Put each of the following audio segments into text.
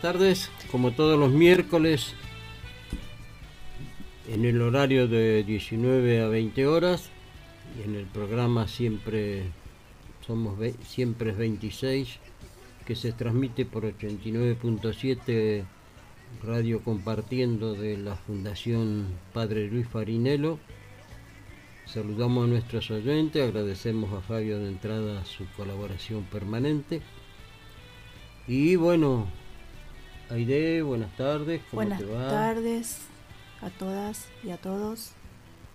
tardes, como todos los miércoles, en el horario de 19 a 20 horas, y en el programa siempre somos siempre es 26, que se transmite por 89.7 Radio Compartiendo de la Fundación Padre Luis Farinelo. Saludamos a nuestros oyentes, agradecemos a Fabio de entrada su colaboración permanente. Y bueno, Aide, buenas tardes. ¿cómo buenas te va? tardes a todas y a todos.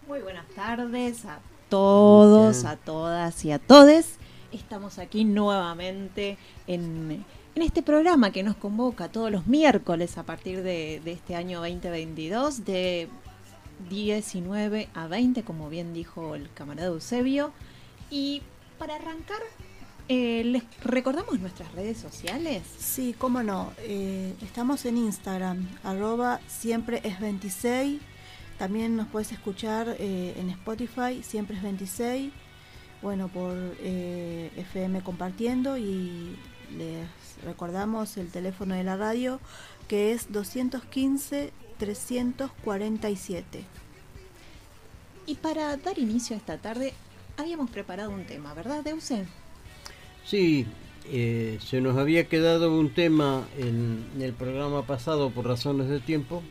Muy buenas tardes a todos, a todas y a todes. Estamos aquí nuevamente en, este programa que nos convoca todos los miércoles a partir de, de este año 2022, de 19 a 20, como bien dijo el camarada Eusebio. Y para arrancar eh, ¿Les recordamos nuestras redes sociales? Sí, cómo no. Eh, estamos en Instagram, arroba siempre es 26. También nos puedes escuchar eh, en Spotify, siempre es 26. Bueno, por FM compartiendo y les recordamos el teléfono de la radio que es 215 347. Y para dar inicio a esta tarde, habíamos preparado un tema, ¿verdad, Deuse? Sí, eh, se nos había quedado un tema en, el programa pasado por razones de tiempo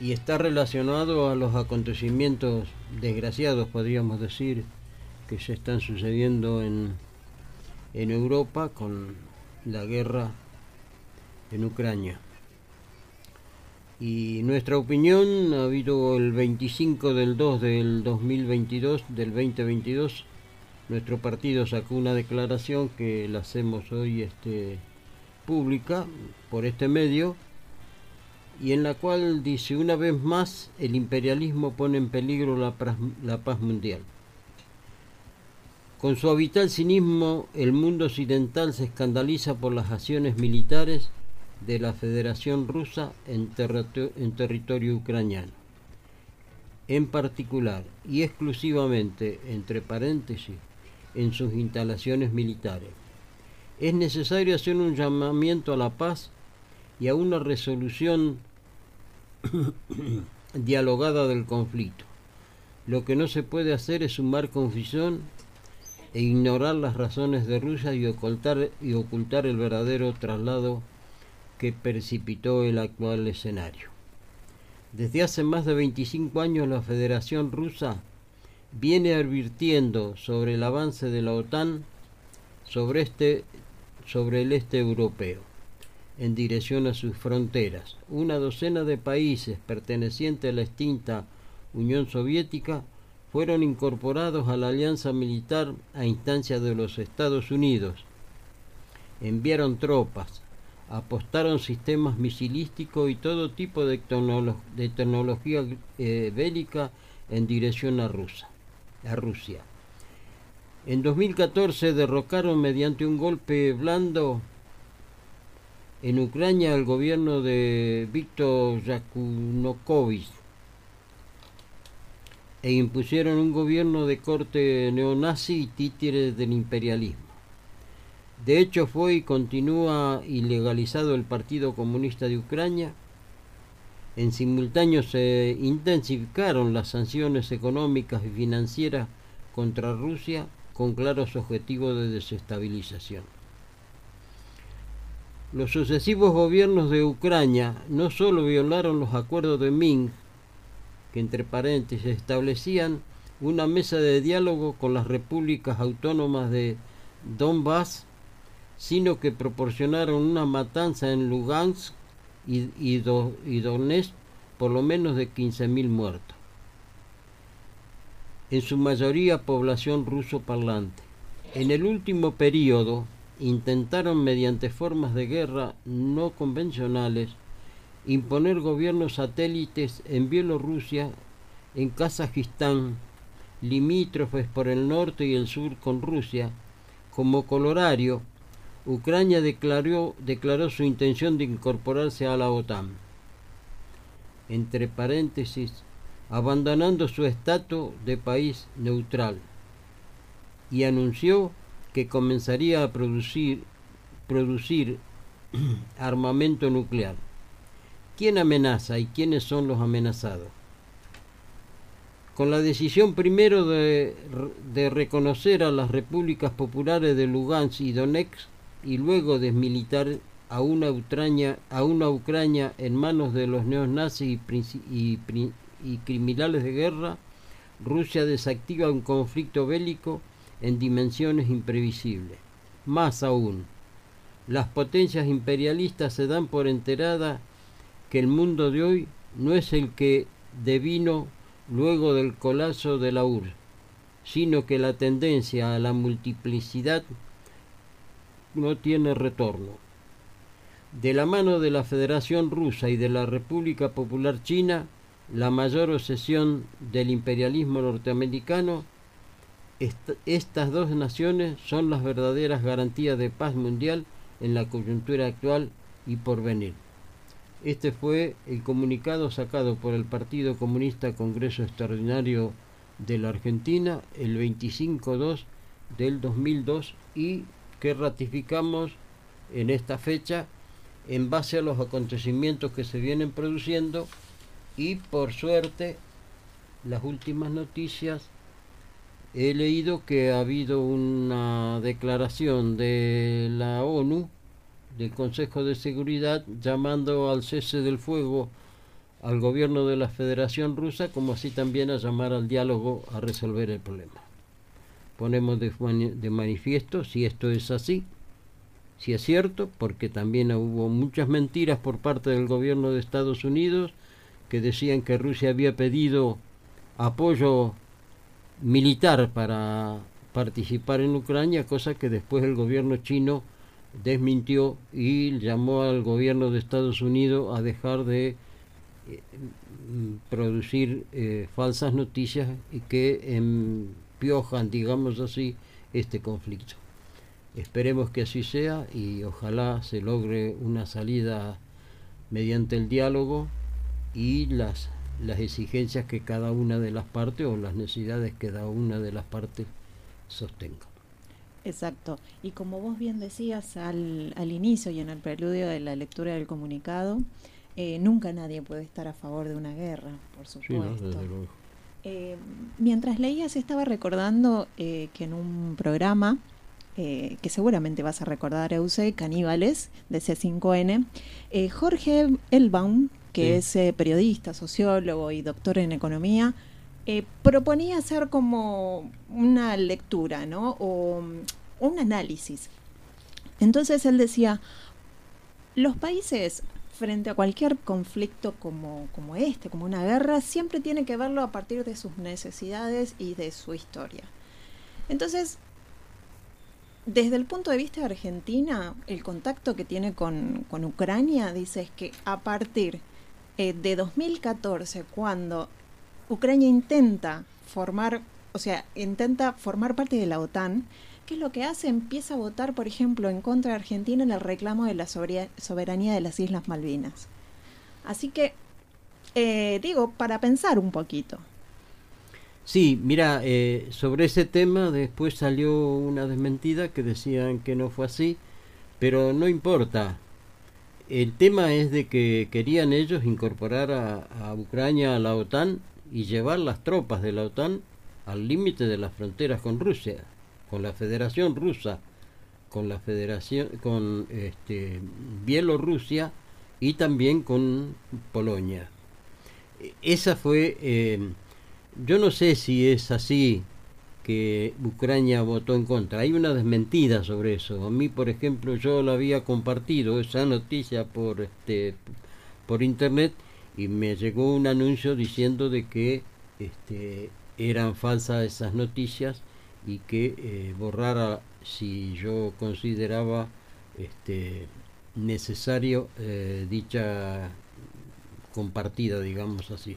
y está relacionado a los acontecimientos desgraciados, podríamos decir, que se están sucediendo en, en Europa con la guerra en Ucrania. Y nuestra opinión ha habido el 25 del 2 del 2022, del 2022, nuestro partido sacó una declaración que la hacemos hoy este, pública por este medio y en la cual dice una vez más el imperialismo pone en peligro la, paz mundial. Con su habitual cinismo, el mundo occidental se escandaliza por las acciones militares de la Federación Rusa en, en territorio ucraniano. En particular y exclusivamente, entre paréntesis, en sus instalaciones militares. Es necesario hacer un llamamiento a la paz y a una resolución dialogada del conflicto. Lo que no se puede hacer es sumar confusión e ignorar las razones de Rusia y ocultar, el verdadero traslado que precipitó el actual escenario. Desde hace más de 25 años la Federación Rusa viene advirtiendo sobre el avance de la OTAN sobre, este, sobre el este europeo en dirección a sus fronteras. Una docena de países pertenecientes a la extinta Unión Soviética fueron incorporados a la alianza militar a instancia de los Estados Unidos. Enviaron tropas, apostaron sistemas misilísticos y todo tipo de, tecnología eh, bélica en dirección a Rusia a Rusia. En 2014 derrocaron mediante un golpe blando en Ucrania al gobierno de Viktor Yakunovich e impusieron un gobierno de corte neonazi y títeres del imperialismo. De hecho fue y continúa ilegalizado el Partido Comunista de Ucrania en simultáneo se intensificaron las sanciones económicas y financieras contra Rusia con claros objetivos de desestabilización. Los sucesivos gobiernos de Ucrania no solo violaron los acuerdos de Minsk, que entre paréntesis establecían una mesa de diálogo con las repúblicas autónomas de Donbass, sino que proporcionaron una matanza en Lugansk y, y, Donetsk por lo menos de 15.000 muertos. En su mayoría población ruso parlante. En el último periodo intentaron mediante formas de guerra no convencionales imponer gobiernos satélites en Bielorrusia, en Kazajistán, limítrofes por el norte y el sur con Rusia, como colorario Ucrania declaró, su intención de incorporarse a la OTAN. Entre paréntesis, abandonando su estatus de país neutral y anunció que comenzaría a producir, armamento nuclear. ¿Quién amenaza y quiénes son los amenazados? Con la decisión primero de reconocer a las repúblicas populares de Lugansk y Donetsk y luego desmilitar a una, Ucrania, a una Ucrania en manos de los neonazis y, y criminales de guerra, Rusia desactiva un conflicto bélico en dimensiones imprevisibles. Más aún, las potencias imperialistas se dan por enterada que el mundo de hoy no es el que devino luego del colapso de la URSS, sino que la tendencia a la multiplicidad no tiene retorno. De la mano de la Federación Rusa y de la República Popular China, la mayor obsesión del imperialismo norteamericano, estas dos naciones son las verdaderas garantías de paz mundial en la coyuntura actual y por venir. Este fue el comunicado sacado por el Partido Comunista Congreso Extraordinario de la Argentina el 25-2 del 2002 y que ratificamos en esta fecha en base a los acontecimientos que se vienen produciendo y por suerte las últimas noticias he leído que ha habido una declaración de la ONU, del Consejo de Seguridad, llamando al cese del fuego al gobierno de la Federación Rusa, como así también a llamar al diálogo a resolver el problema. Ponemos de, manifiesto si esto es así, si es cierto, porque también hubo muchas mentiras por parte del gobierno de Estados Unidos que decían que Rusia había pedido apoyo militar para participar en Ucrania, cosa que después el gobierno chino desmintió y llamó al gobierno de Estados Unidos a dejar de eh, producir eh, falsas noticias y que empiojan, digamos así, este conflicto. Esperemos que así sea y ojalá se logre una salida mediante el diálogo y las las exigencias que cada una de las partes o las necesidades que cada una de las partes sostenga. Exacto. Y como vos bien decías al, al inicio y en el preludio de la lectura del comunicado, eh, nunca nadie puede estar a favor de una guerra, por supuesto. Eh, mientras leías estaba recordando eh, que en un programa que seguramente vas a recordar, Euse, Caníbales, de C5N, Jorge Elbaum, que es eh, periodista, sociólogo y doctor en economía, eh, proponía hacer como una lectura, ¿no? O mm, un análisis. Entonces él decía, los países frente a cualquier conflicto como, como este, como una guerra, siempre tiene que verlo a partir de sus necesidades y de su historia. Entonces, desde el punto de vista de Argentina, el contacto que tiene con, con Ucrania, dice, que a partir eh, de 2014, cuando Ucrania intenta formar, o sea, intenta formar parte de la OTAN, ¿qué es lo que hace? Empieza a votar, por ejemplo, en contra de Argentina en el reclamo de la soberanía de las Islas Malvinas. Así que, eh, digo, para pensar un poquito. Sí, mira, eh, sobre ese tema después salió una desmentida que decían que no fue así, pero no importa, el tema es de que querían ellos incorporar a, Ucrania a la OTAN y llevar las tropas de la OTAN al límite de las fronteras con Rusia, con la Federación Rusa, con la Federación, con este, Bielorrusia y también con Polonia. Esa fue, eh, yo no sé si es así que Ucrania votó en contra. Hay una desmentida sobre eso. A mí, por ejemplo, yo la había compartido esa noticia por este por internet y me llegó un anuncio diciendo de que este, eran falsas esas noticias y que eh, borrara si yo consideraba este, necesario eh, dicha compartida, digamos así.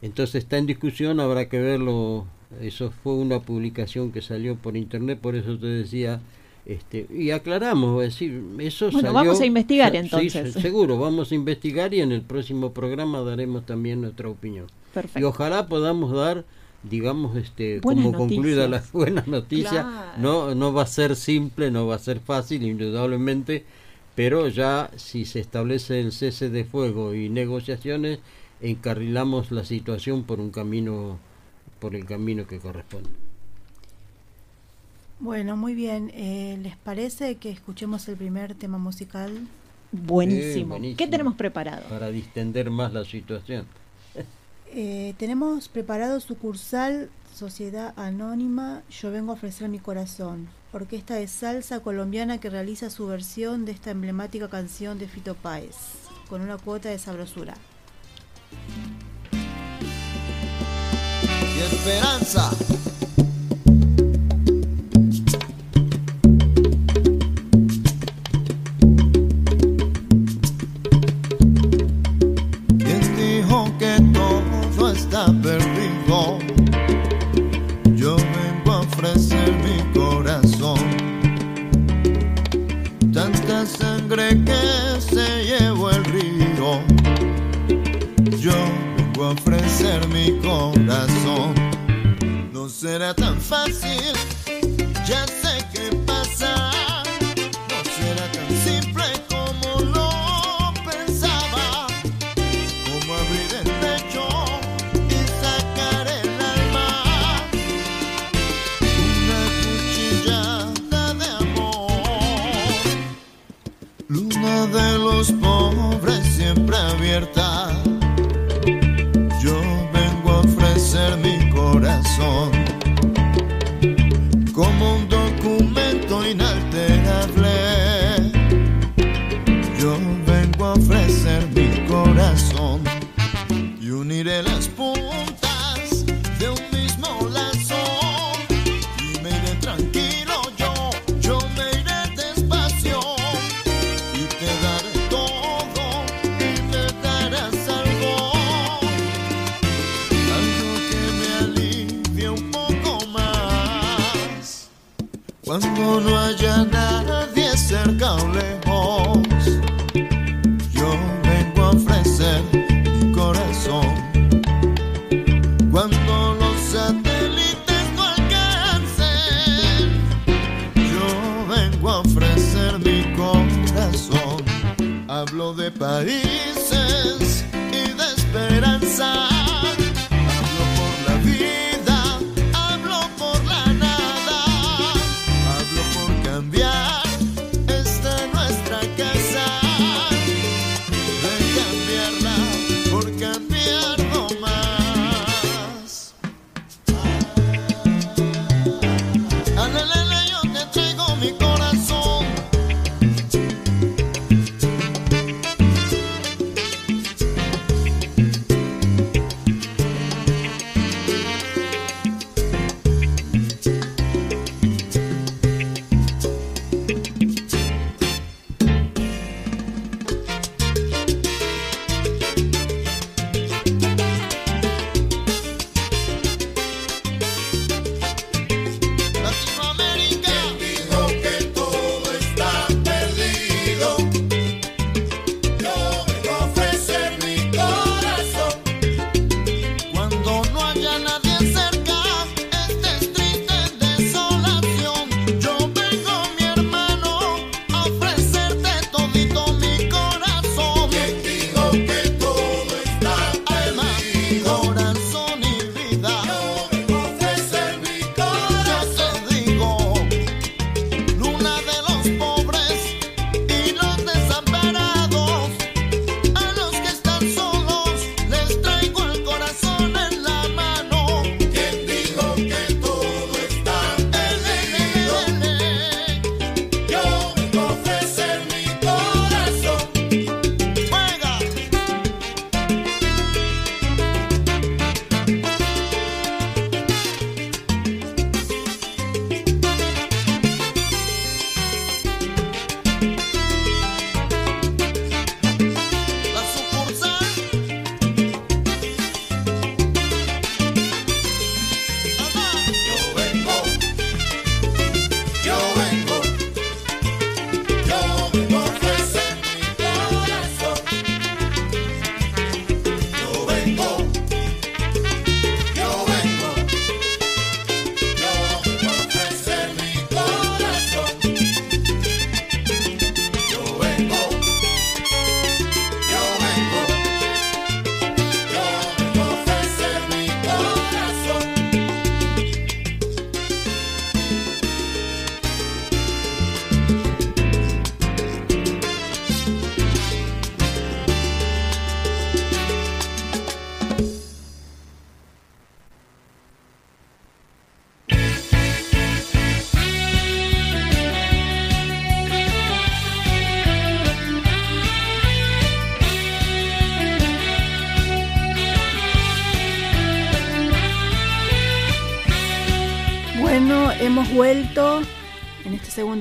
Entonces está en discusión, habrá que verlo eso fue una publicación que salió por internet, por eso te decía, este, y aclaramos, es decir, eso bueno, vamos a investigar entonces. seguro, vamos a investigar y en el próximo programa daremos también nuestra opinión. Perfecto. Y ojalá podamos dar, digamos, este, como concluida las buenas noticias. No, no va a ser simple, no va a ser fácil, indudablemente, pero ya si se establece el cese de fuego y negociaciones, encarrilamos la situación por un camino, por el camino que corresponde. Bueno, muy bien. Eh, ¿Les parece que escuchemos el primer tema musical? Buenísimo. Eh, buenísimo. ¿Qué tenemos preparado? Para distender más la situación. Eh, tenemos preparado sucursal Sociedad Anónima Yo vengo a ofrecer mi corazón, orquesta de salsa colombiana que realiza su versión de esta emblemática canción de Fito Páez, con una cuota de sabrosura. y esperanza. Perdido? Yo vengo a ofrecer mi corazón. Tanta sangre que se llevó el río. Yo vengo a ofrecer mi corazón. No será tan fácil, ya sé qué corazón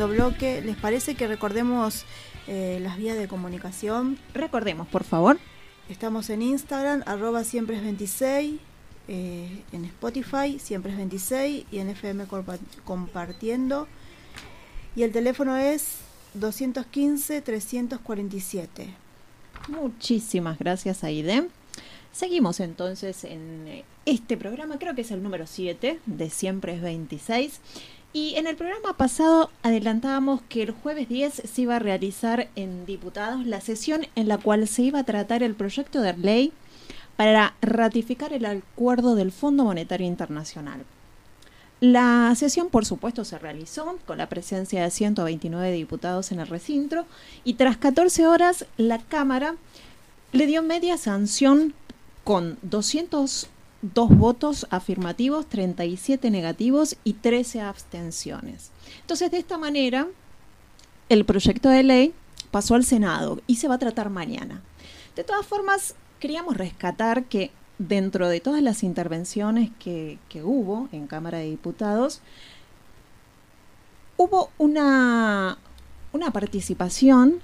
segundo bloque. ¿Les parece que recordemos eh, las vías de comunicación? Recordemos, por favor. Estamos en Instagram, arroba siempre es 26, eh, en Spotify, siempre es 26 y en FM compartiendo. Y el teléfono es 215-347. Muchísimas gracias, Aide. Seguimos entonces en eh, este programa, creo que es el número 7 de Siempre es 26. Y en el programa pasado adelantábamos que el jueves 10 se iba a realizar en diputados la sesión en la cual se iba a tratar el proyecto de ley para ratificar el acuerdo del Fondo Monetario Internacional. La sesión, por supuesto, se realizó con la presencia de 129 diputados en el recinto y tras 14 horas la Cámara le dio media sanción con 202 votos afirmativos, 37 negativos y 13 abstenciones. Entonces, de esta manera, el proyecto de ley pasó al Senado y se va a tratar mañana. De todas formas, queríamos rescatar que dentro de todas las intervenciones que, hubo en Cámara de Diputados, hubo una, una participación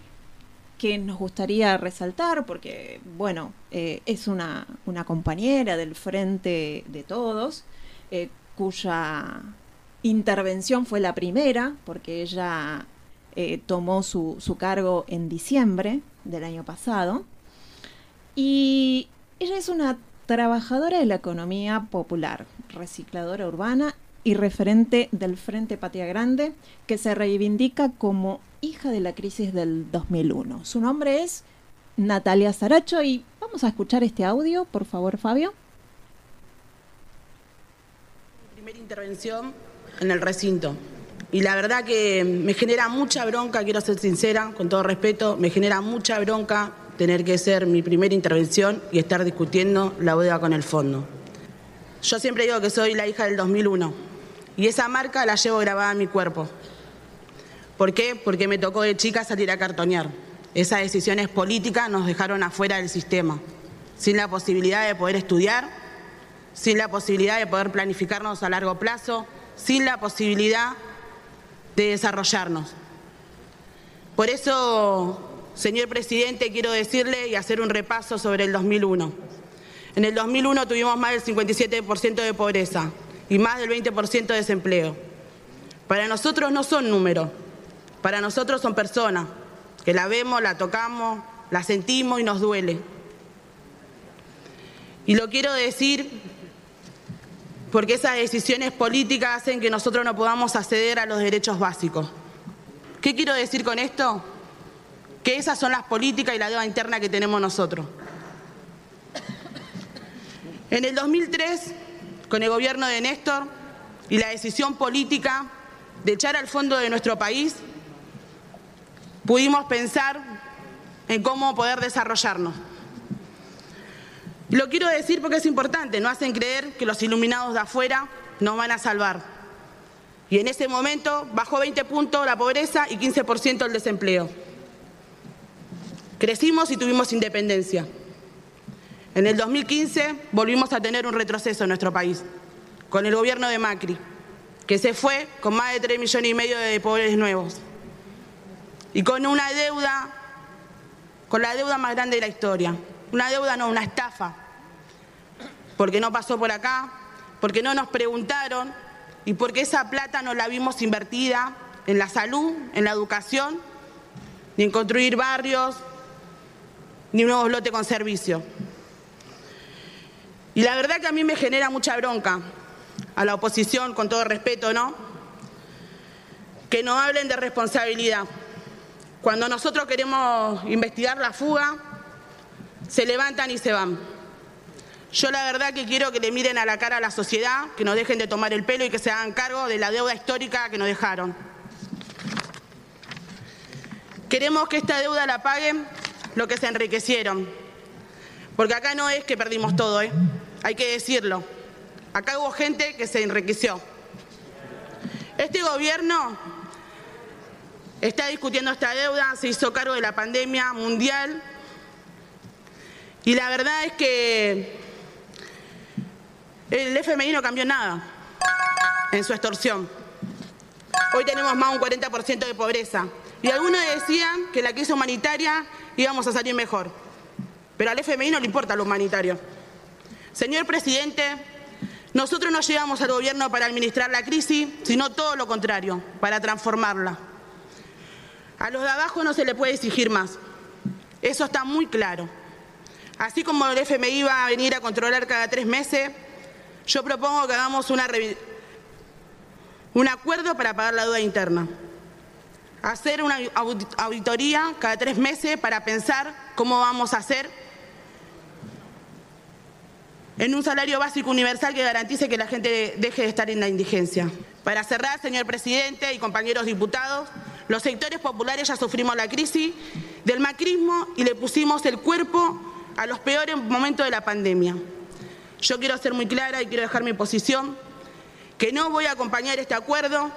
que nos gustaría resaltar, porque, bueno, eh, es una, una, compañera del Frente de Todos, eh, cuya intervención fue la primera, porque ella eh, tomó su, su cargo en diciembre del año pasado. Y ella es una trabajadora de la economía popular, recicladora urbana y referente del Frente Patria Grande, que se reivindica como hija de la crisis del 2001. Su nombre es Natalia Saracho y vamos a escuchar este audio, por favor, Fabio. Primera intervención en el recinto. Y la verdad que me genera mucha bronca, quiero ser sincera, con todo respeto, me genera mucha bronca tener que ser mi primera intervención y estar discutiendo la deuda con el fondo. Yo siempre digo que soy la hija del 2001 y esa marca la llevo grabada en mi cuerpo. ¿Por qué? Porque me tocó de chica salir a cartonear. Esas decisiones políticas nos dejaron afuera del sistema, sin la posibilidad de poder estudiar, sin la posibilidad de poder planificarnos a largo plazo, sin la posibilidad de desarrollarnos. Por eso Señor presidente, quiero decirle y hacer un repaso sobre el 2001. En el 2001 tuvimos más del 57% de pobreza y más del 20% de desempleo. Para nosotros no son números, para nosotros son personas, que la vemos, la tocamos, la sentimos y nos duele. Y lo quiero decir porque esas decisiones políticas hacen que nosotros no podamos acceder a los derechos básicos. ¿Qué quiero decir con esto? que esas son las políticas y la deuda interna que tenemos nosotros. En el 2003, con el gobierno de Néstor y la decisión política de echar al fondo de nuestro país, pudimos pensar en cómo poder desarrollarnos. Lo quiero decir porque es importante, no hacen creer que los iluminados de afuera nos van a salvar. Y en ese momento bajó 20 puntos la pobreza y 15% el desempleo. Crecimos y tuvimos independencia. En el 2015 volvimos a tener un retroceso en nuestro país, con el gobierno de Macri, que se fue con más de 3 millones y medio de pobres nuevos. Y con una deuda, con la deuda más grande de la historia. Una deuda no, una estafa. Porque no pasó por acá, porque no nos preguntaron y porque esa plata no la vimos invertida en la salud, en la educación, ni en construir barrios, ni un nuevo lote con servicio. Y la verdad que a mí me genera mucha bronca a la oposición, con todo respeto, ¿no? Que no hablen de responsabilidad. Cuando nosotros queremos investigar la fuga, se levantan y se van. Yo la verdad que quiero que le miren a la cara a la sociedad, que nos dejen de tomar el pelo y que se hagan cargo de la deuda histórica que nos dejaron. Queremos que esta deuda la paguen lo que se enriquecieron. Porque acá no es que perdimos todo, ¿eh? Hay que decirlo. Acá hubo gente que se enriqueció. Este gobierno está discutiendo esta deuda, se hizo cargo de la pandemia mundial y la verdad es que el FMI no cambió nada en su extorsión. Hoy tenemos más de un 40% de pobreza. Y algunos decían que la crisis humanitaria íbamos a salir mejor. Pero al FMI no le importa lo humanitario. Señor presidente, nosotros no llegamos al gobierno para administrar la crisis, sino todo lo contrario, para transformarla. A los de abajo no se le puede exigir más. Eso está muy claro. Así como el FMI va a venir a controlar cada tres meses, yo propongo que hagamos un acuerdo para pagar la deuda interna. Hacer una auditoría cada tres meses para pensar cómo vamos a hacer en un salario básico universal que garantice que la gente deje de estar en la indigencia. Para cerrar, señor presidente y compañeros diputados, los sectores populares ya sufrimos la crisis del macrismo y le pusimos el cuerpo a los peores momentos de la pandemia. Yo quiero ser muy clara y quiero dejar mi posición, que no voy a acompañar este acuerdo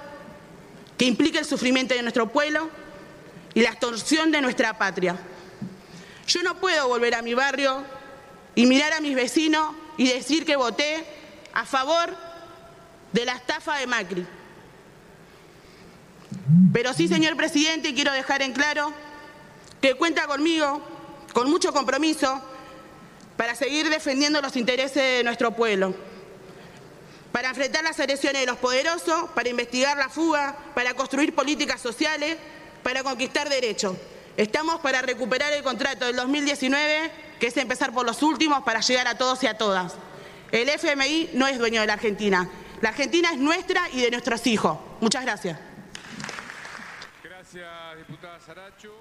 que implica el sufrimiento de nuestro pueblo y la extorsión de nuestra patria. Yo no puedo volver a mi barrio y mirar a mis vecinos y decir que voté a favor de la estafa de Macri. Pero sí, señor presidente, quiero dejar en claro que cuenta conmigo, con mucho compromiso, para seguir defendiendo los intereses de nuestro pueblo, para enfrentar las agresiones de los poderosos, para investigar la fuga, para construir políticas sociales, para conquistar derechos. Estamos para recuperar el contrato del 2019, que es empezar por los últimos para llegar a todos y a todas. El FMI no es dueño de la Argentina. La Argentina es nuestra y de nuestros hijos. Muchas gracias. Gracias, diputada Saracho.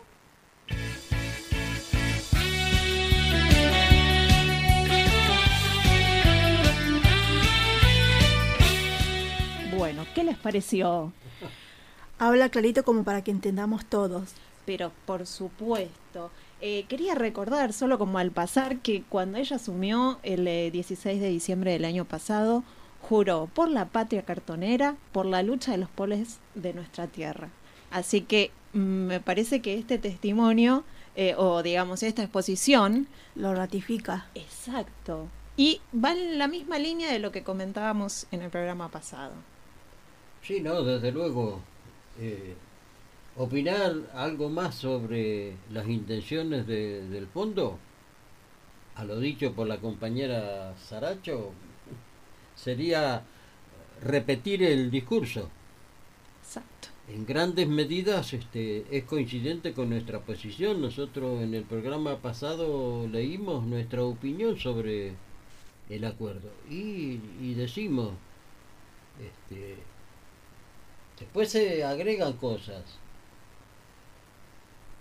Bueno, ¿qué les pareció? Habla clarito como para que entendamos todos. Pero por supuesto. Eh, quería recordar, solo como al pasar, que cuando ella asumió el 16 eh, de diciembre del año pasado, juró por la patria cartonera, por la lucha de los poles de nuestra tierra. Así que mm, me parece que este testimonio, eh, o digamos esta exposición... Lo ratifica. Exacto. Y va en la misma línea de lo que comentábamos en el programa pasado. Sí, no, desde luego opinar algo más sobre las intenciones del fondo, a lo dicho por la compañera Saracho, sería repetir el discurso. Exacto. En grandes medidas este, es coincidente con nuestra posición. Nosotros en el programa pasado leímos nuestra opinión sobre el acuerdo y, y decimos, este, después se agregan cosas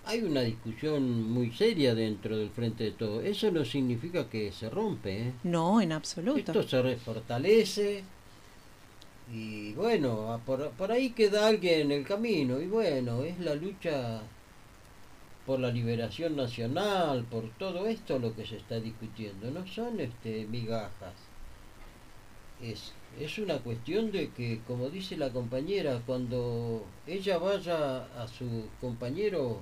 hay una discusión muy seria dentro del frente de todo. Eso no significa que se rompe. ¿eh? No, en absoluto. Esto se fortalece y bueno, por, por ahí queda alguien en el camino y bueno, es la lucha por la liberación nacional, por todo esto lo que se está discutiendo. No son este migajas. Es, es una cuestión de que, como dice la compañera, cuando ella vaya a su compañero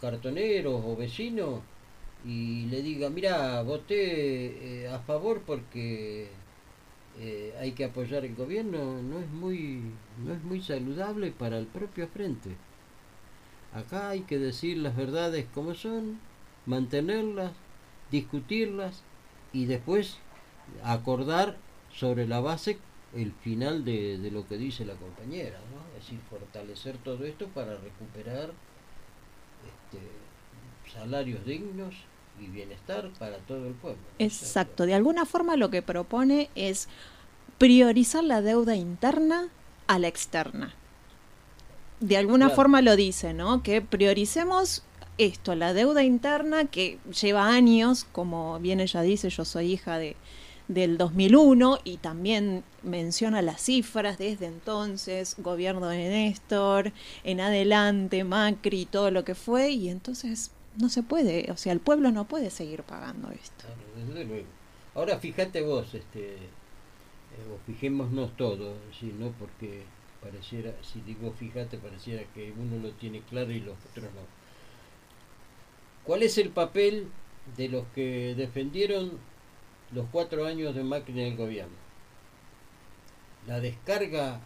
cartoneros o vecinos y le diga, mira, voté eh, a favor porque eh, hay que apoyar el gobierno, no es muy no es muy saludable para el propio frente. Acá hay que decir las verdades como son, mantenerlas, discutirlas y después acordar sobre la base el final de, de lo que dice la compañera, ¿no? Es decir, fortalecer todo esto para recuperar este, salarios dignos y bienestar para todo el pueblo. Exacto, de alguna forma lo que propone es priorizar la deuda interna a la externa. De alguna forma lo dice, ¿no? Que prioricemos esto, la deuda interna que lleva años, como bien ella dice, yo soy hija de, del 2001 y también menciona las cifras desde entonces, gobierno de Néstor, en adelante, Macri, todo lo que fue, y entonces no se puede, o sea, el pueblo no puede seguir pagando esto. desde luego. Ahora fíjate vos, este, eh, o fijémonos todos, ¿sí, ¿no? porque pareciera, si digo fíjate, pareciera que uno lo tiene claro y los otros no. ¿Cuál es el papel de los que defendieron los cuatro años de máquina del gobierno. La descarga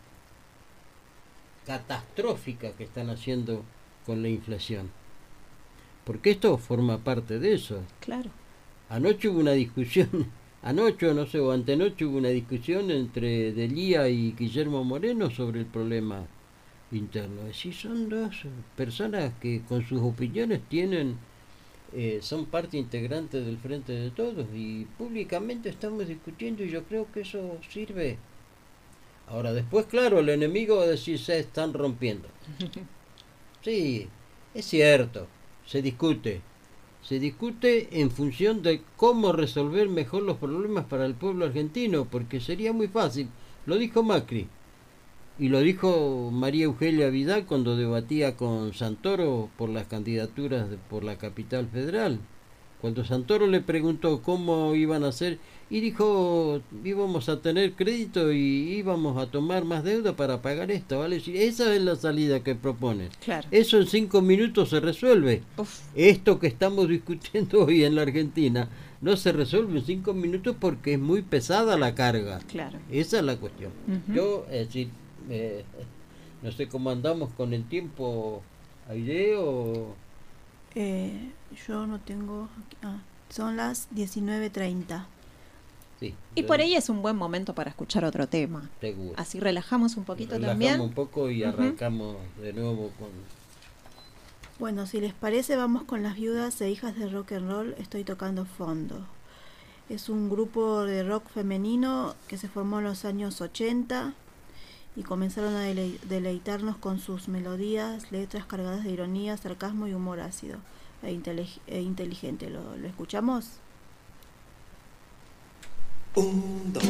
catastrófica que están haciendo con la inflación. Porque esto forma parte de eso. Claro. Anoche hubo una discusión, anoche no sé, o antenoche hubo una discusión entre Delía y Guillermo Moreno sobre el problema interno. Es decir, son dos personas que con sus opiniones tienen, eh, son parte integrante del Frente de Todos y públicamente estamos discutiendo y yo creo que eso sirve. Ahora después, claro, el enemigo va a decir se están rompiendo. Sí, es cierto, se discute. Se discute en función de cómo resolver mejor los problemas para el pueblo argentino, porque sería muy fácil. Lo dijo Macri y lo dijo María Eugenia Vidal cuando debatía con Santoro por las candidaturas de- por la capital federal. Cuando Santoro le preguntó cómo iban a hacer y dijo íbamos a tener crédito y íbamos a tomar más deuda para pagar esto, ¿vale? Esa es la salida que proponen. Claro. Eso en cinco minutos se resuelve. Uf, Esto que estamos discutiendo hoy en la Argentina no se resuelve en cinco minutos porque es muy pesada la carga. claro. Esa es la cuestión. Yo, es decir, eh, no sé cómo andamos con el tiempo, Aide, o... Eh, yo no tengo... aquí- ah, son las 19.30. Sí, Y por ahí es un buen momento para escuchar otro tema. Seguro. Así relajamos un poquito Relajamos también. un poco y arrancamos de nuevo con... Bueno, si les parece, vamos con las viudas e hijas de rock and roll. Estoy tocando fondo. Es un grupo de rock femenino que se formó en los años 80 y comenzaron a delei- deleitarnos con sus melodías, letras cargadas de ironía, sarcasmo y humor ácido e, intelig- e inteligente. ¿Lo, lo escuchamos? Un, dos.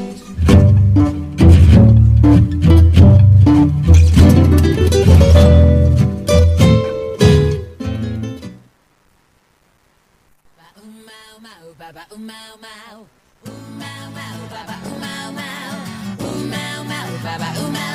Hoy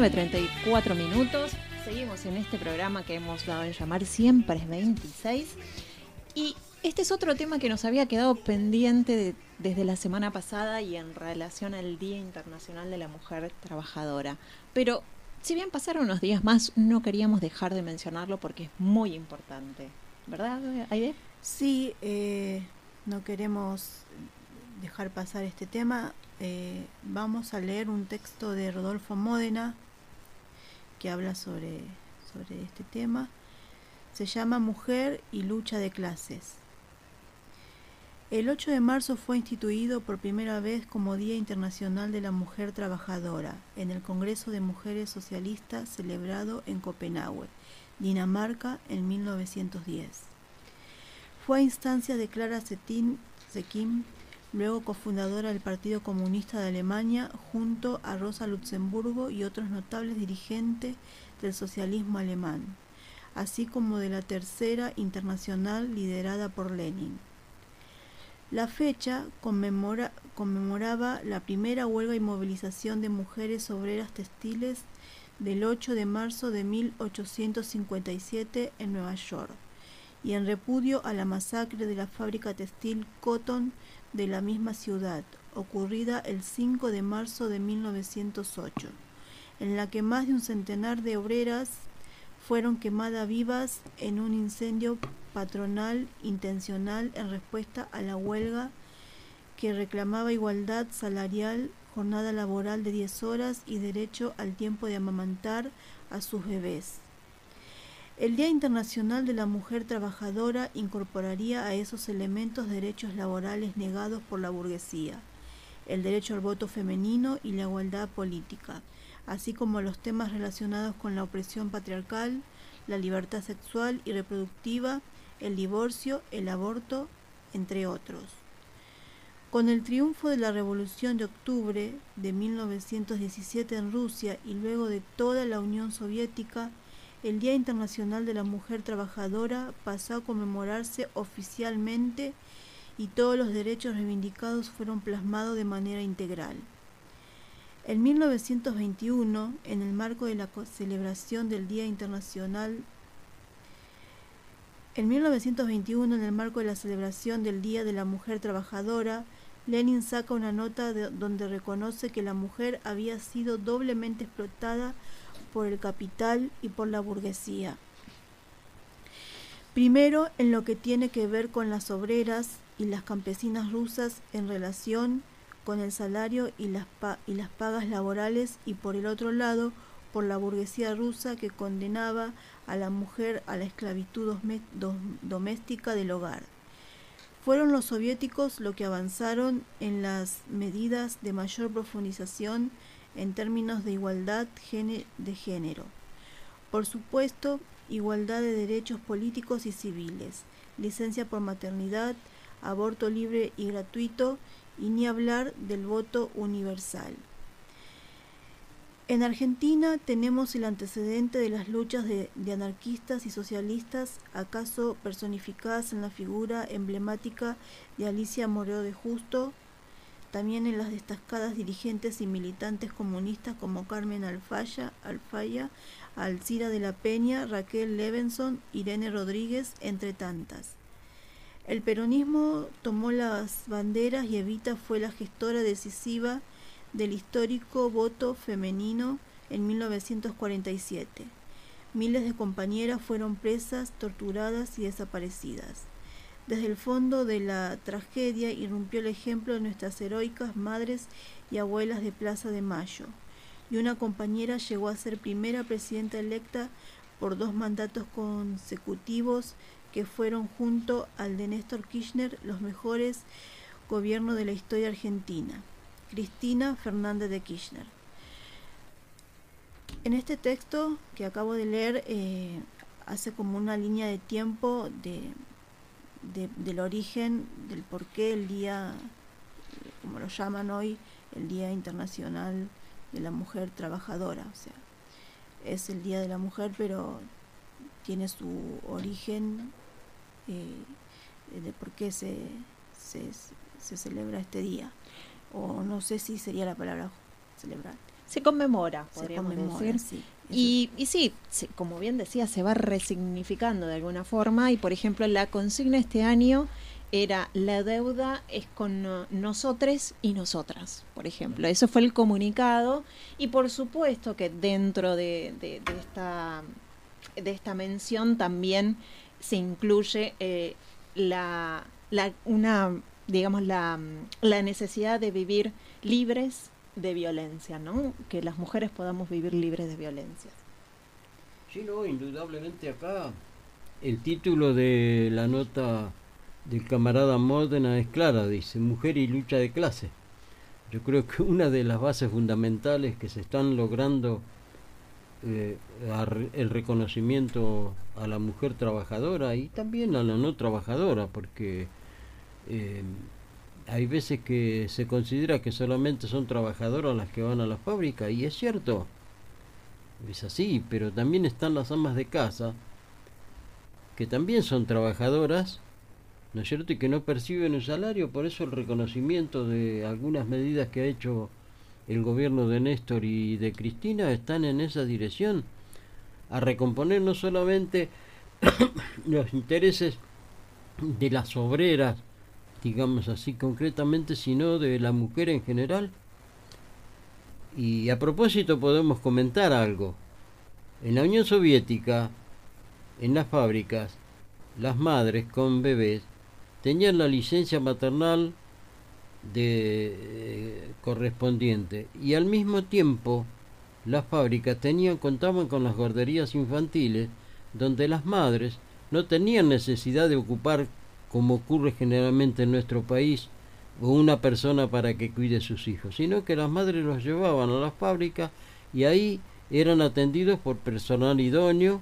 19.34 minutos. Seguimos en este programa que hemos dado en llamar Siempre es 26. Y este es otro tema que nos había quedado pendiente de- desde la semana pasada y en relación al Día Internacional de la Mujer Trabajadora. Pero si bien pasaron unos días más, no queríamos dejar de mencionarlo porque es muy importante. ¿Verdad, Aide? Sí, eh, no queremos dejar pasar este tema. Eh, vamos a leer un texto de Rodolfo Módena que habla sobre, sobre este tema. Se llama Mujer y lucha de clases. El 8 de marzo fue instituido por primera vez como Día Internacional de la Mujer Trabajadora en el Congreso de Mujeres Socialistas celebrado en Copenhague, Dinamarca, en 1910. Fue a instancia de Clara Zetkin, Zetkin, luego cofundadora del Partido Comunista de Alemania, junto a Rosa Luxemburgo y otros notables dirigentes del socialismo alemán, así como de la Tercera Internacional liderada por Lenin. La fecha conmemora- conmemoraba la primera huelga y movilización de mujeres obreras textiles del 8 de marzo de 1857 en Nueva York y en repudio a la masacre de la fábrica textil Cotton de la misma ciudad, ocurrida el 5 de marzo de 1908, en la que más de un centenar de obreras fueron quemadas vivas en un incendio patronal intencional en respuesta a la huelga que reclamaba igualdad salarial, jornada laboral de 10 horas y derecho al tiempo de amamantar a sus bebés. El Día Internacional de la Mujer Trabajadora incorporaría a esos elementos derechos laborales negados por la burguesía, el derecho al voto femenino y la igualdad política, así como los temas relacionados con la opresión patriarcal, la libertad sexual y reproductiva, el divorcio, el aborto, entre otros. Con el triunfo de la Revolución de Octubre de 1917 en Rusia y luego de toda la Unión Soviética, el Día Internacional de la Mujer Trabajadora pasó a conmemorarse oficialmente y todos los derechos reivindicados fueron plasmados de manera integral. En 1921, en el marco de la celebración del Día Internacional en 1921, en el marco de la celebración del Día de la Mujer Trabajadora, Lenin saca una nota de- donde reconoce que la mujer había sido doblemente explotada por el capital y por la burguesía. Primero, en lo que tiene que ver con las obreras y las campesinas rusas en relación con el salario y las, y las pagas laborales y por el otro lado, por la burguesía rusa que condenaba a la mujer a la esclavitud doméstica del hogar. Fueron los soviéticos los que avanzaron en las medidas de mayor profundización en términos de igualdad de género. Por supuesto, igualdad de derechos políticos y civiles, licencia por maternidad, aborto libre y gratuito y ni hablar del voto universal. En Argentina tenemos el antecedente de las luchas de, de anarquistas y socialistas, acaso personificadas en la figura emblemática de Alicia Moreo de Justo, también en las destacadas dirigentes y militantes comunistas como Carmen Alfaya, Alfaya, Alcira de la Peña, Raquel Levenson, Irene Rodríguez, entre tantas. El peronismo tomó las banderas y Evita fue la gestora decisiva del histórico voto femenino en 1947. Miles de compañeras fueron presas, torturadas y desaparecidas. Desde el fondo de la tragedia irrumpió el ejemplo de nuestras heroicas madres y abuelas de Plaza de Mayo, y una compañera llegó a ser primera presidenta electa por dos mandatos consecutivos que fueron junto al de Néstor Kirchner los mejores gobiernos de la historia argentina. Cristina Fernández de Kirchner. En este texto que acabo de leer eh, hace como una línea de tiempo de, de- del origen, del por qué el día, eh, como lo llaman hoy, el Día Internacional de la Mujer Trabajadora. O sea, es el Día de la Mujer, pero tiene su origen eh, de por qué se, se, se celebra este día. O no sé si sería la palabra celebrar. Se conmemora, se podríamos conmemora, decir. sí. Y, y sí, se- como bien decía, se va resignificando de alguna forma y por ejemplo la consigna este año era la deuda es con no- nosotres y nosotras, por ejemplo. Eso fue el comunicado y por supuesto que dentro de, de- de esta, de esta mención también se incluye eh, la, la- una, digamos, la, la necesidad de vivir libres de violencia, ¿no? Que las mujeres podamos vivir libres de violencia. Sí, no, indudablemente acá el título de la nota del camarada Módena es clara, dice, mujer y lucha de clase. Yo creo que una de las bases fundamentales que se están logrando eh, el reconocimiento a la mujer trabajadora y también a la no trabajadora, porque eh, hay veces que se considera que solamente son trabajadoras las que van a la fábrica y es cierto, es así, pero también están las amas de casa, que también son trabajadoras, ¿no es cierto? Y que no perciben un salario, por eso el reconocimiento de algunas medidas que ha hecho el gobierno de Néstor y de Cristina están en esa dirección, a recomponer no solamente los intereses de las obreras, digamos así concretamente, sino de la mujer en general. Y a propósito podemos comentar algo. En la Unión Soviética, en las fábricas, las madres con bebés tenían la licencia maternal de eh, correspondiente y al mismo tiempo las fábricas tenían contaban con las guarderías infantiles donde las madres no tenían necesidad de ocupar como ocurre generalmente en nuestro país o una persona para que cuide sus hijos, sino que las madres los llevaban a las fábricas y ahí eran atendidos por personal idóneo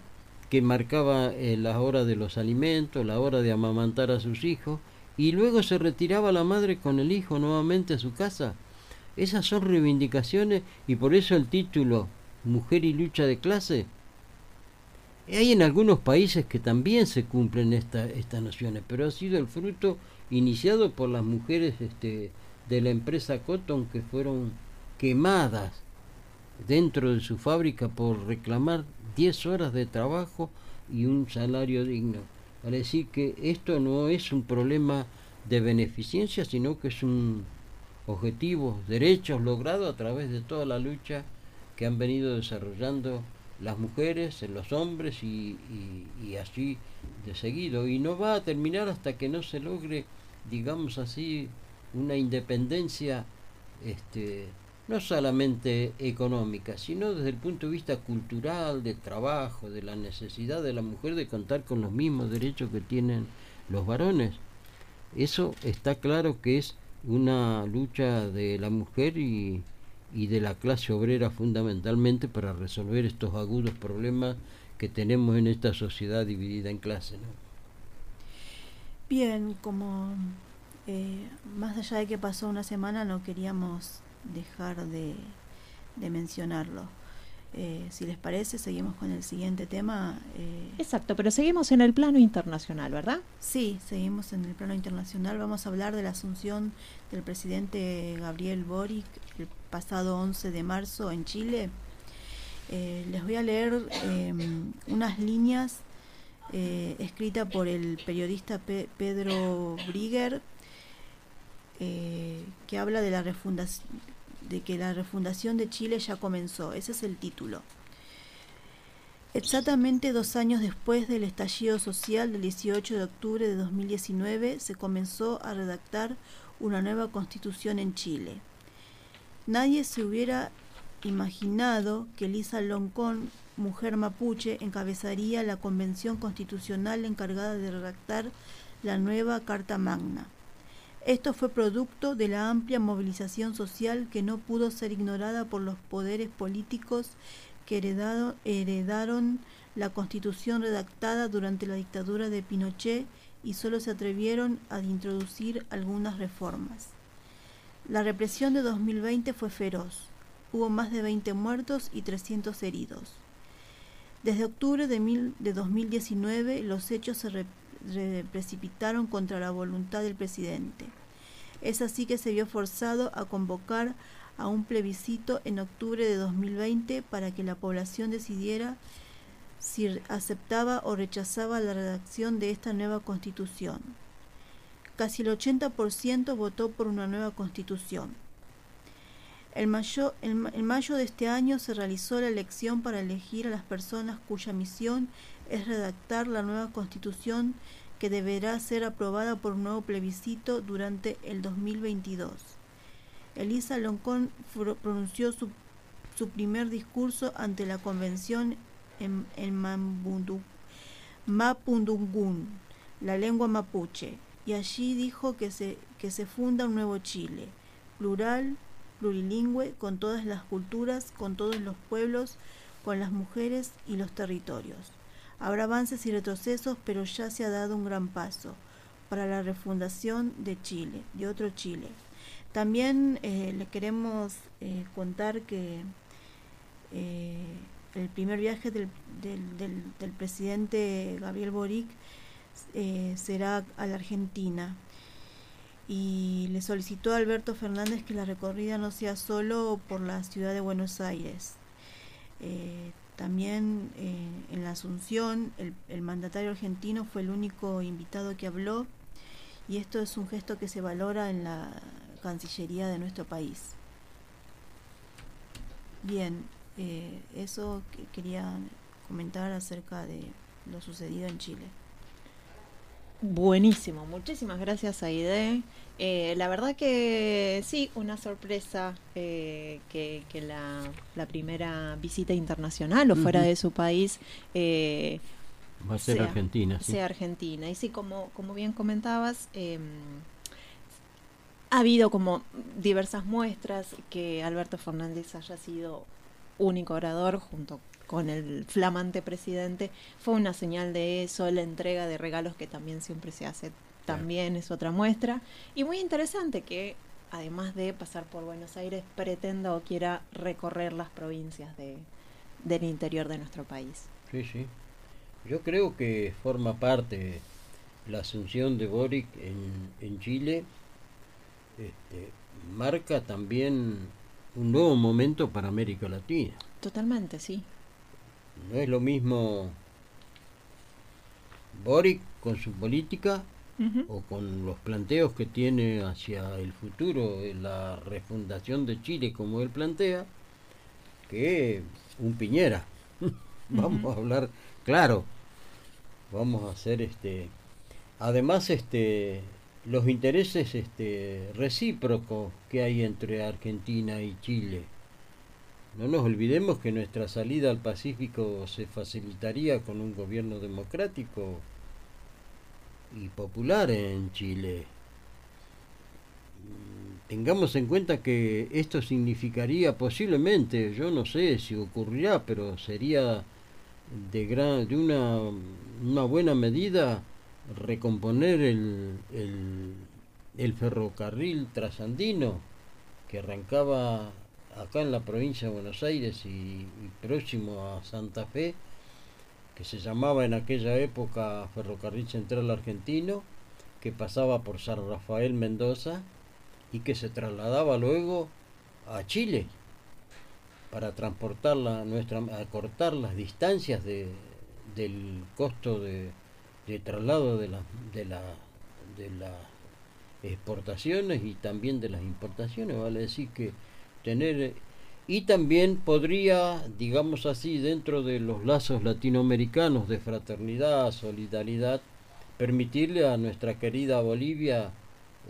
que marcaba eh, la hora de los alimentos, la hora de amamantar a sus hijos, y luego se retiraba la madre con el hijo nuevamente a su casa. Esas son reivindicaciones y por eso el título Mujer y lucha de clase. Hay en algunos países que también se cumplen esta, estas nociones, pero ha sido el fruto iniciado por las mujeres este, de la empresa Cotton que fueron quemadas dentro de su fábrica por reclamar 10 horas de trabajo y un salario digno. Para decir que esto no es un problema de beneficencia, sino que es un objetivo, derechos logrados a través de toda la lucha que han venido desarrollando las mujeres, en los hombres y, y, así de seguido. Y no va a terminar hasta que no se logre, digamos así, una independencia este, no solamente económica, sino desde el punto de vista cultural, de trabajo, de la necesidad de la mujer de contar con los mismos derechos que tienen los varones. Eso está claro que es una lucha de la mujer y, y de la clase obrera fundamentalmente para resolver estos agudos problemas que tenemos en esta sociedad dividida en clases. ¿no? Bien, como eh, más allá de que pasó una semana, no queríamos dejar de, de mencionarlo. Eh, si les parece, seguimos con el siguiente tema. eh, Exacto, pero seguimos en el plano internacional, ¿verdad? Sí, seguimos en el plano internacional. Vamos a hablar de la asunción del presidente Gabriel Boric el pasado 11 de marzo en Chile. Eh, les voy a leer eh, unas líneas eh, escritas por el periodista Pe- Pedro Brigger eh, que habla de la refundación de que la refundación de Chile ya comenzó. Ese es el título. Exactamente dos años después del estallido social del 18 de octubre de 2019, se comenzó a redactar una nueva constitución en Chile. Nadie se hubiera imaginado que Lisa Loncón, mujer mapuche, encabezaría la convención constitucional encargada de redactar la nueva Carta Magna. Esto fue producto de la amplia movilización social que no pudo ser ignorada por los poderes políticos que heredaron la constitución redactada durante la dictadura de Pinochet y solo se atrevieron a introducir algunas reformas. La represión de 2020 fue feroz. Hubo más de 20 muertos y 300 heridos. Desde octubre de, mil- de 2019 los hechos se re- re- precipitaron contra la voluntad del presidente. Es así que se vio forzado a convocar a un plebiscito en octubre de 2020 para que la población decidiera si aceptaba o rechazaba la redacción de esta nueva constitución. Casi el 80% votó por una nueva constitución. En mayo, en ma- en mayo de este año se realizó la elección para elegir a las personas cuya misión es redactar la nueva constitución que deberá ser aprobada por un nuevo plebiscito durante el 2022. Elisa Loncón pronunció su, primer discurso ante la convención en, en Mapudungún, la lengua mapuche, y allí dijo que se, que se funda un nuevo Chile, plural, plurilingüe, con todas las culturas, con todos los pueblos, con las mujeres y los territorios. Habrá avances y retrocesos, pero ya se ha dado un gran paso para la refundación de Chile, de otro Chile. También eh, le queremos eh, contar que eh, el primer viaje del, del- presidente Gabriel Boric eh, será a la Argentina y le solicitó a Alberto Fernández que la recorrida no sea solo por la ciudad de Buenos Aires. Eh, también eh, en la Asunción el, el mandatario argentino fue el único invitado que habló y esto es un gesto que se valora en la Cancillería de nuestro país. Bien, eh, eso que quería comentar acerca de lo sucedido en Chile. Buenísimo, muchísimas gracias Aide. Eh, la verdad que sí, una sorpresa eh, que, que la, la primera visita internacional o fuera de su país eh, Va a ser sea- Argentina, sí. sea Argentina. Y sí, como, como bien comentabas, eh, ha habido como diversas muestras que Alberto Fernández haya sido único orador junto con el flamante presidente. Fue una señal de eso, la entrega de regalos que también siempre se hace, también es otra muestra. Y muy interesante que, además de pasar por Buenos Aires, pretenda o quiera recorrer las provincias de, del interior de nuestro país. Sí, sí. Yo creo que forma parte la asunción de Boric en, en Chile, este, marca también un nuevo momento para América Latina. Totalmente, sí. No es lo mismo Boric con su política o con los planteos que tiene hacia el futuro, la refundación de Chile como él plantea, que un Piñera. Vamos a hablar claro. Vamos a hacer este además este los intereses este recíprocos que hay entre Argentina y Chile. No nos olvidemos que nuestra salida al Pacífico se facilitaría con un gobierno democrático y popular en Chile. Tengamos en cuenta que esto significaría posiblemente, yo no sé si ocurrirá, pero sería de, gran, de una, una buena medida recomponer el, el, el ferrocarril trasandino que arrancaba acá en la provincia de Buenos Aires y, próximo a Santa Fe, que se llamaba en aquella época Ferrocarril Central Argentino, que pasaba por San Rafael Mendoza y que se trasladaba luego a Chile para transportar la, nuestra, acortar las distancias de, del costo de, de traslado de, de, la, de las exportaciones y también de las importaciones, vale decir que tener y también podría, digamos así, dentro de los lazos latinoamericanos de fraternidad, solidaridad, permitirle a nuestra querida Bolivia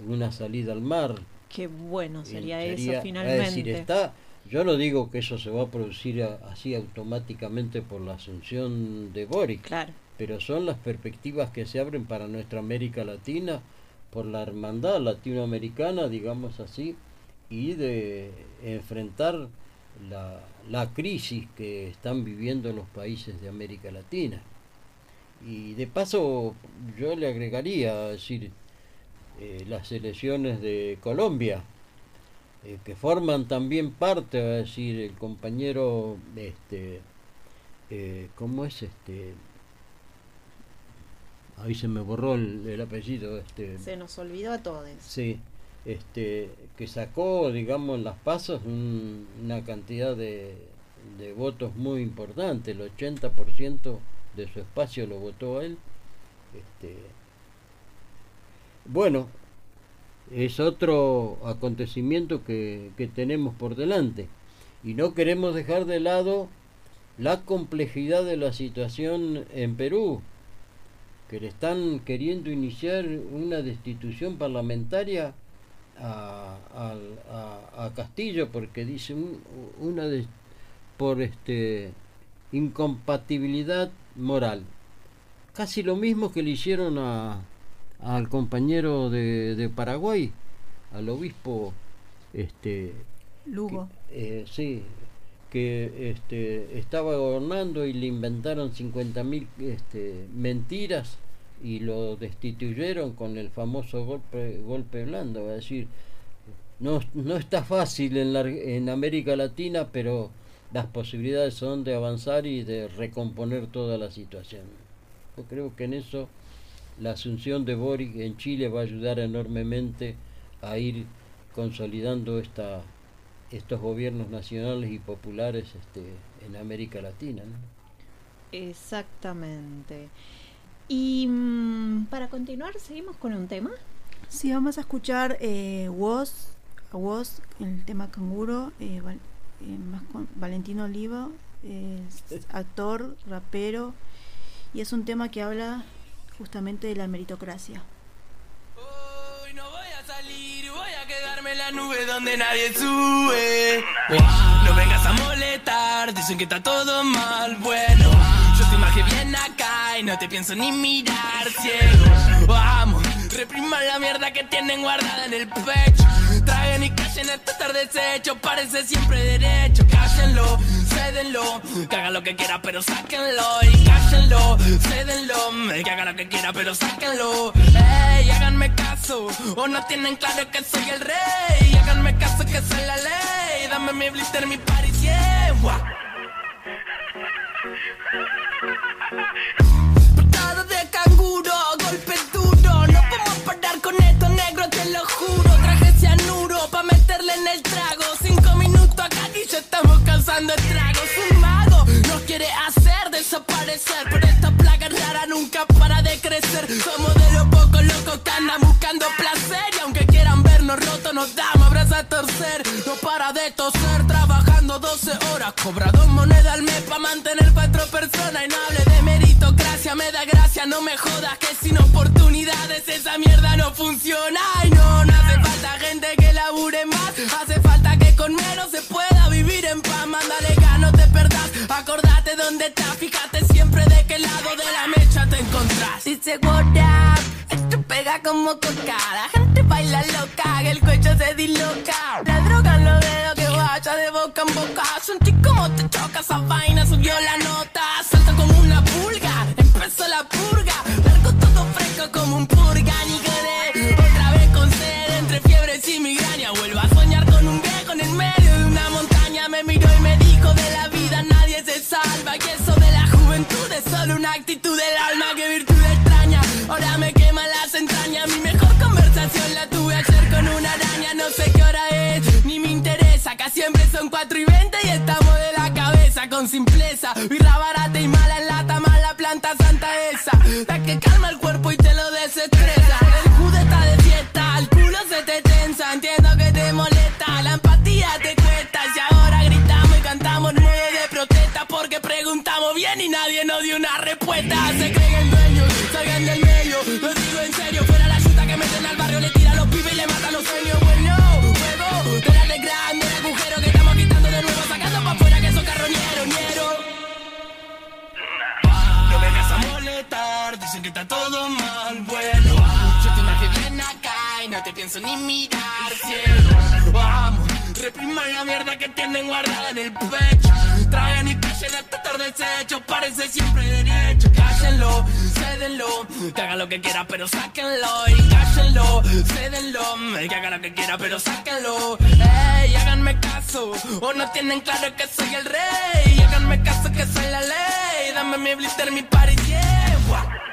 una salida al mar. Qué bueno sería, Eh, eso finalmente. Es decir, está, yo no digo que eso se va a producir a- así automáticamente por la asunción de Boric, Claro. pero son las perspectivas que se abren para nuestra América Latina por la hermandad latinoamericana, digamos así, y de enfrentar la, la crisis que están viviendo los países de América Latina. Y de paso yo le agregaría, es decir, eh, las elecciones de Colombia, eh, que forman también parte, es decir, el compañero, este, eh, ¿cómo es este? Ahí se me borró el, el apellido, este, Se nos olvidó a todos. sí, este, que sacó, digamos, en las pasos un- una cantidad de, de votos muy importante, el 80% de su espacio lo votó él. Este, bueno, es otro acontecimiento que, que tenemos por delante y no queremos dejar de lado la complejidad de la situación en Perú, que le están queriendo iniciar una destitución parlamentaria a, al- a- a Castillo porque dice un- una de, por este incompatibilidad moral. Casi lo mismo que le hicieron a, al compañero de, de Paraguay, al obispo este Lugo. eh, sí, que este, estaba gobernando y le inventaron 50.000 este, mentiras y lo destituyeron con el famoso golpe, golpe blando. Es decir, no, no está fácil en, la, en América Latina, pero las posibilidades son de avanzar y de recomponer toda la situación. Yo creo que en eso la asunción de Boric en Chile va a ayudar enormemente a ir consolidando esta, estos gobiernos nacionales y populares este, en América Latina. ¿no? Exactamente. Y mm, para continuar, seguimos con un tema. Sí, vamos a escuchar eh, Woz, a Woz, el tema canguro, eh, Val- eh, más con Valentino Oliva, eh, es actor, rapero, y es un tema que habla justamente de la meritocracia. Hoy no voy a salir, voy a quedarme en la nube donde nadie sube. No vengas a molestar, dicen que está todo mal. Bueno, que bien acá y no te pienso ni mirar ciego. Vamos, repriman la mierda que tienen guardada en el pecho. Traigan y callen esto estar deshecho, parece siempre derecho. Cállenlo, cédenlo, que haga lo que quiera, pero sáquenlo. Y cállenlo, cédenlo, que haga lo que quiera, pero sáquenlo. Ey, háganme caso, o no tienen claro que soy el rey. Háganme caso que soy la ley. Dame mi blister, mi party, yeah. Portada de canguro, golpe duro. No podemos parar con esto, negro, te lo juro. Traje cianuro pa' meterle en el trago. Cinco minutos acá y ya estamos causando estragos. Un mago nos quiere hacer desaparecer. Pero esta plaga rara nunca para de crecer. Somos de los pocos locos que andan buscando placer. Y aunque vernos rotos, nos damos abrazos a torcer. No para de toser, trabajando 12 horas. Cobra dos monedas al mes pa' mantener cuatro personas. Y no hable de meritocracia, me da gracia, no me jodas. Que sin oportunidades esa mierda no funciona. Y no, no hace falta gente que labure más. Hace falta que con menos se pueda vivir en paz. Mándale gas, no te perdás. Acordate dónde estás, fíjate siempre de qué lado de la mecha te encontrás. Dice what up, pega como coca. La gente baila loca, que el cuello se disloca. La droga en los dedos que vaya de boca en boca. Sentí como te choca esa vaina, subió la nota. Salta como una pulga, empezó la purga. Largo todo fresco como un purga, ni quedé. Otra vez con sed, entre fiebres y migraña. Vuelvo a soñar con un viejo en el medio de una montaña. Me miró y me dijo de la vida nadie se salva. Y eso de la juventud es solo una actitud del alma. Que virtud extraña, ahora me simpleza. Birra barata y mala en lata, mala planta santa esa. La que calma el cuerpo y te lo desestresa. El jude está de fiesta, el culo se te tensa. Entiendo que te molesta, la empatía te cuesta. Y ahora gritamos y cantamos nueve de protesta porque preguntamos bien y nadie nos dio una respuesta. Todo mal, bueno Yo te imagino bien acá y no te pienso ni mirar, cielo. Vamos, repriman la mierda que tienen guardada en el pecho. Traen y callen hasta estar deshecho, parece siempre derecho. Cállenlo, cédenlo, que haga lo que quiera pero sáquenlo. Y cállenlo, cédenlo, que haga lo que quiera pero sáquenlo. Ey, háganme caso, o no tienen claro que soy el rey. Háganme caso que soy la ley, dame mi blister, mi party, yeah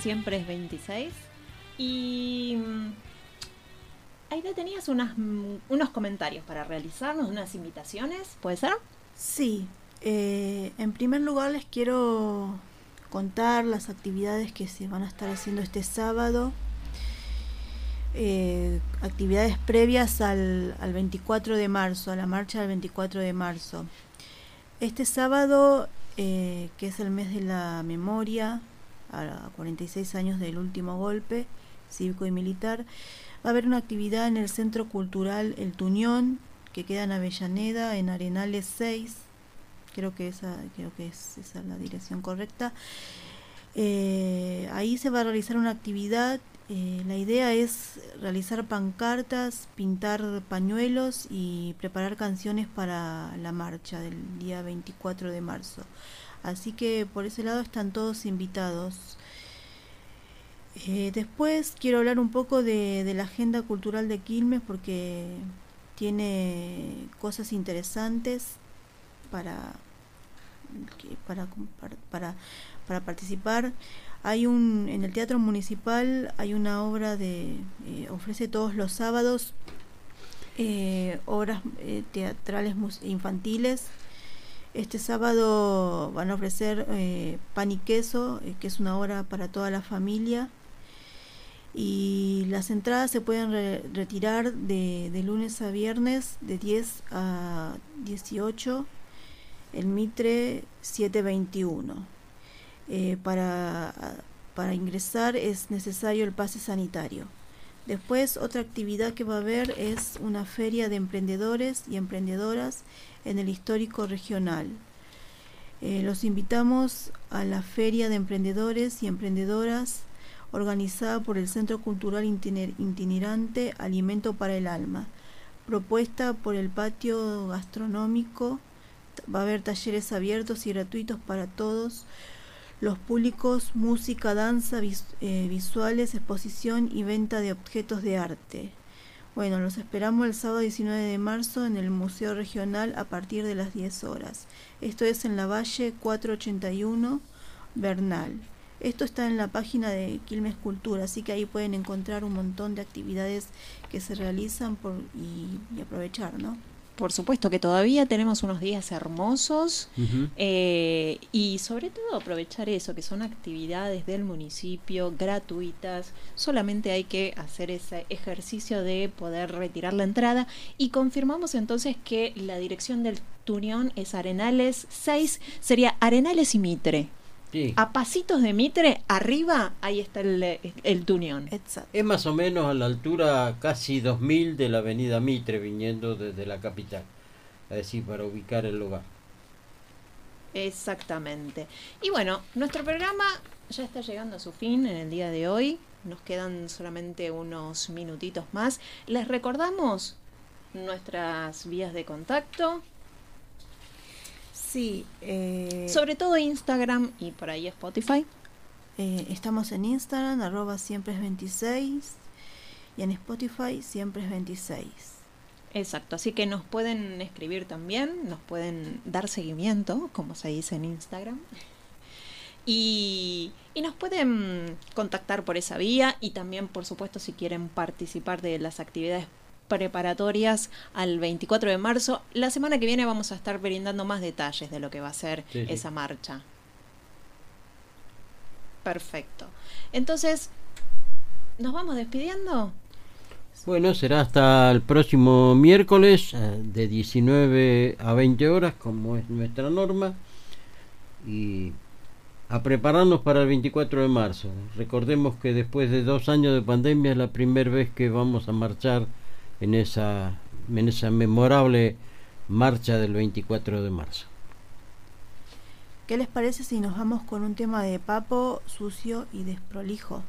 Siempre es 26. Y. mm, Aida, tenías mm, unos comentarios para realizarnos, unas invitaciones, ¿puede ser? Sí, eh, en primer lugar les quiero contar las actividades que se van a estar haciendo este sábado. Eh, actividades previas al, al 24 de marzo, a la marcha del 24 de marzo. Este sábado, eh, que es el mes de la memoria, a 46 años del último golpe cívico y militar, va a haber una actividad en el Centro Cultural El Tuñón, que queda en Avellaneda, en Arenales 6. Creo que esa, creo que es, esa es la dirección correcta. Eh, ahí se va a realizar una actividad. eh, la idea es realizar pancartas, pintar pañuelos y preparar canciones para la marcha del día 24 de marzo. Así que por ese lado están todos invitados. Eh, después quiero hablar un poco de, la agenda cultural de Quilmes porque tiene cosas interesantes para, para, para, para, participar. Hay un, en el Teatro Municipal hay una obra de, eh, ofrece todos los sábados eh, obras eh, teatrales infantiles. Este sábado van a ofrecer eh, Pan y Queso, eh, que es una obra para toda la familia. Y las entradas se pueden re- retirar de, de lunes a viernes de 10 a 18, el Mitre 721. Eh, para, para ingresar es necesario el pase sanitario. Después otra actividad que va a haber es una feria de emprendedores y emprendedoras en el histórico regional. Eh, los invitamos a la feria de emprendedores y emprendedoras organizada por el Centro Cultural Itiner- Itinerante Alimento para el Alma, propuesta por el patio gastronómico. Va a haber talleres abiertos y gratuitos para todos los públicos, música, danza, eh, visuales, exposición y venta de objetos de arte. Bueno, los esperamos el sábado 19 de marzo en el Museo Regional a partir de las 10 horas. Esto es en la Valle 481 Bernal. Esto está en la página de Quilmes Cultura, así que ahí pueden encontrar un montón de actividades que se realizan por, y aprovechar, ¿no? Por supuesto que todavía tenemos unos días hermosos eh, y sobre todo aprovechar eso, que son actividades del municipio gratuitas, solamente hay que hacer ese ejercicio de poder retirar la entrada. Y confirmamos entonces que la dirección del Tunión es Arenales 6, sería Arenales y Mitre. Sí. A pasitos de Mitre, arriba, ahí está el, el Tunión. Exacto. Es más o menos a la altura casi 2000 de la avenida Mitre viniendo desde la capital. Es decir, para ubicar el lugar. Exactamente. Y bueno, nuestro programa ya está llegando a su fin en el día de hoy. Nos quedan solamente unos minutitos más. Les recordamos nuestras vías de contacto, Sí, eh, sobre todo Instagram y por ahí Spotify. eh, estamos en Instagram, arroba siempre es 26, y en Spotify siempre es 26. Exacto, así que nos pueden escribir también, nos pueden dar seguimiento, como se dice en Instagram. Y, y nos pueden contactar por esa vía y también, por supuesto, si quieren participar de las actividades preparatorias al 24 de marzo. La semana que viene vamos a estar brindando más detalles de lo que va a ser Sí, sí. esa marcha. Perfecto. Entonces, ¿nos vamos despidiendo? Bueno, será hasta el próximo miércoles eh, de 19 a 20 horas, como es nuestra norma. Y a prepararnos para el 24 de marzo. Recordemos que después de dos años de pandemia es la primera vez que vamos a marchar en esa, en esa memorable marcha del 24 de marzo. ¿Qué les parece si nos vamos con un tema de papo, sucio y desprolijo?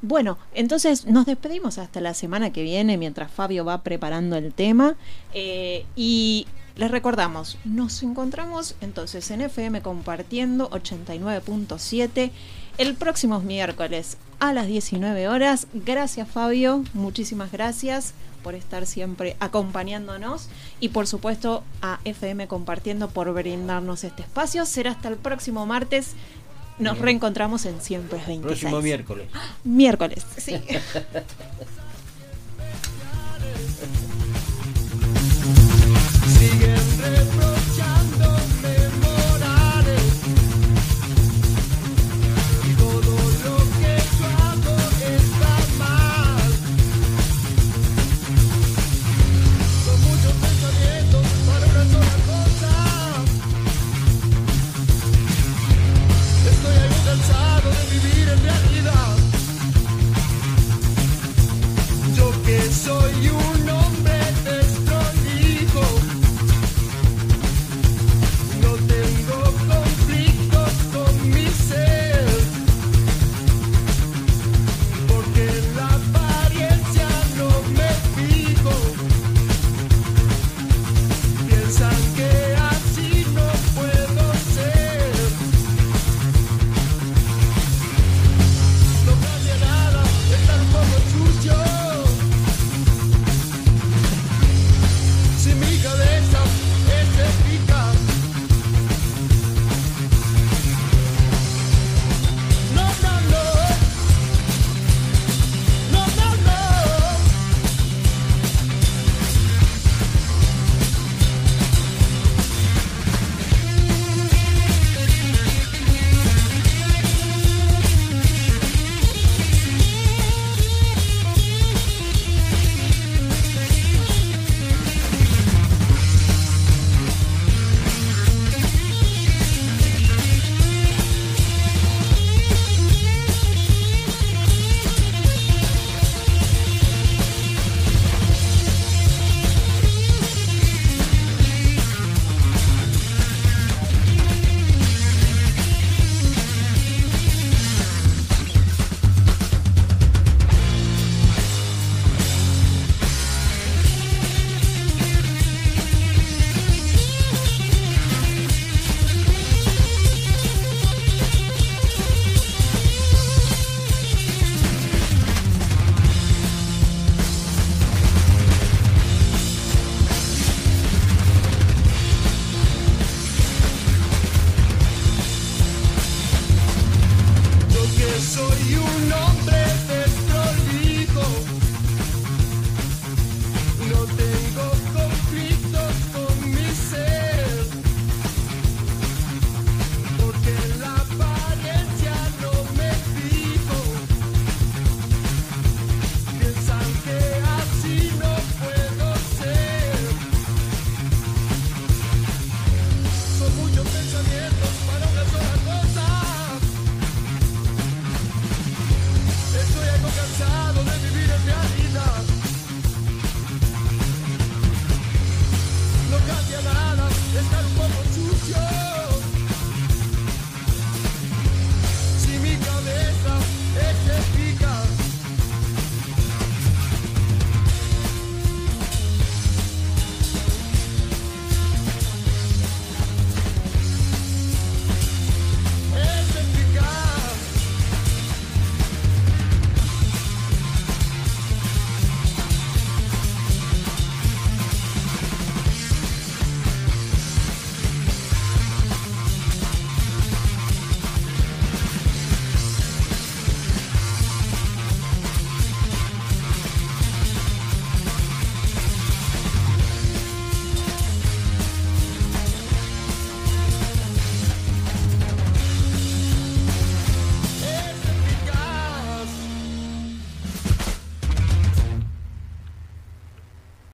Bueno, entonces nos despedimos hasta la semana que viene mientras Fabio va preparando el tema. eh, y les recordamos, nos encontramos entonces en FM compartiendo 89.7 el próximo miércoles a las 19 horas. Gracias Fabio, muchísimas gracias por estar siempre acompañándonos y por supuesto a FM Compartiendo por brindarnos este espacio. Será hasta el próximo martes. Nos reencontramos en Siempre es 26. Próximo miércoles. Miércoles, sí.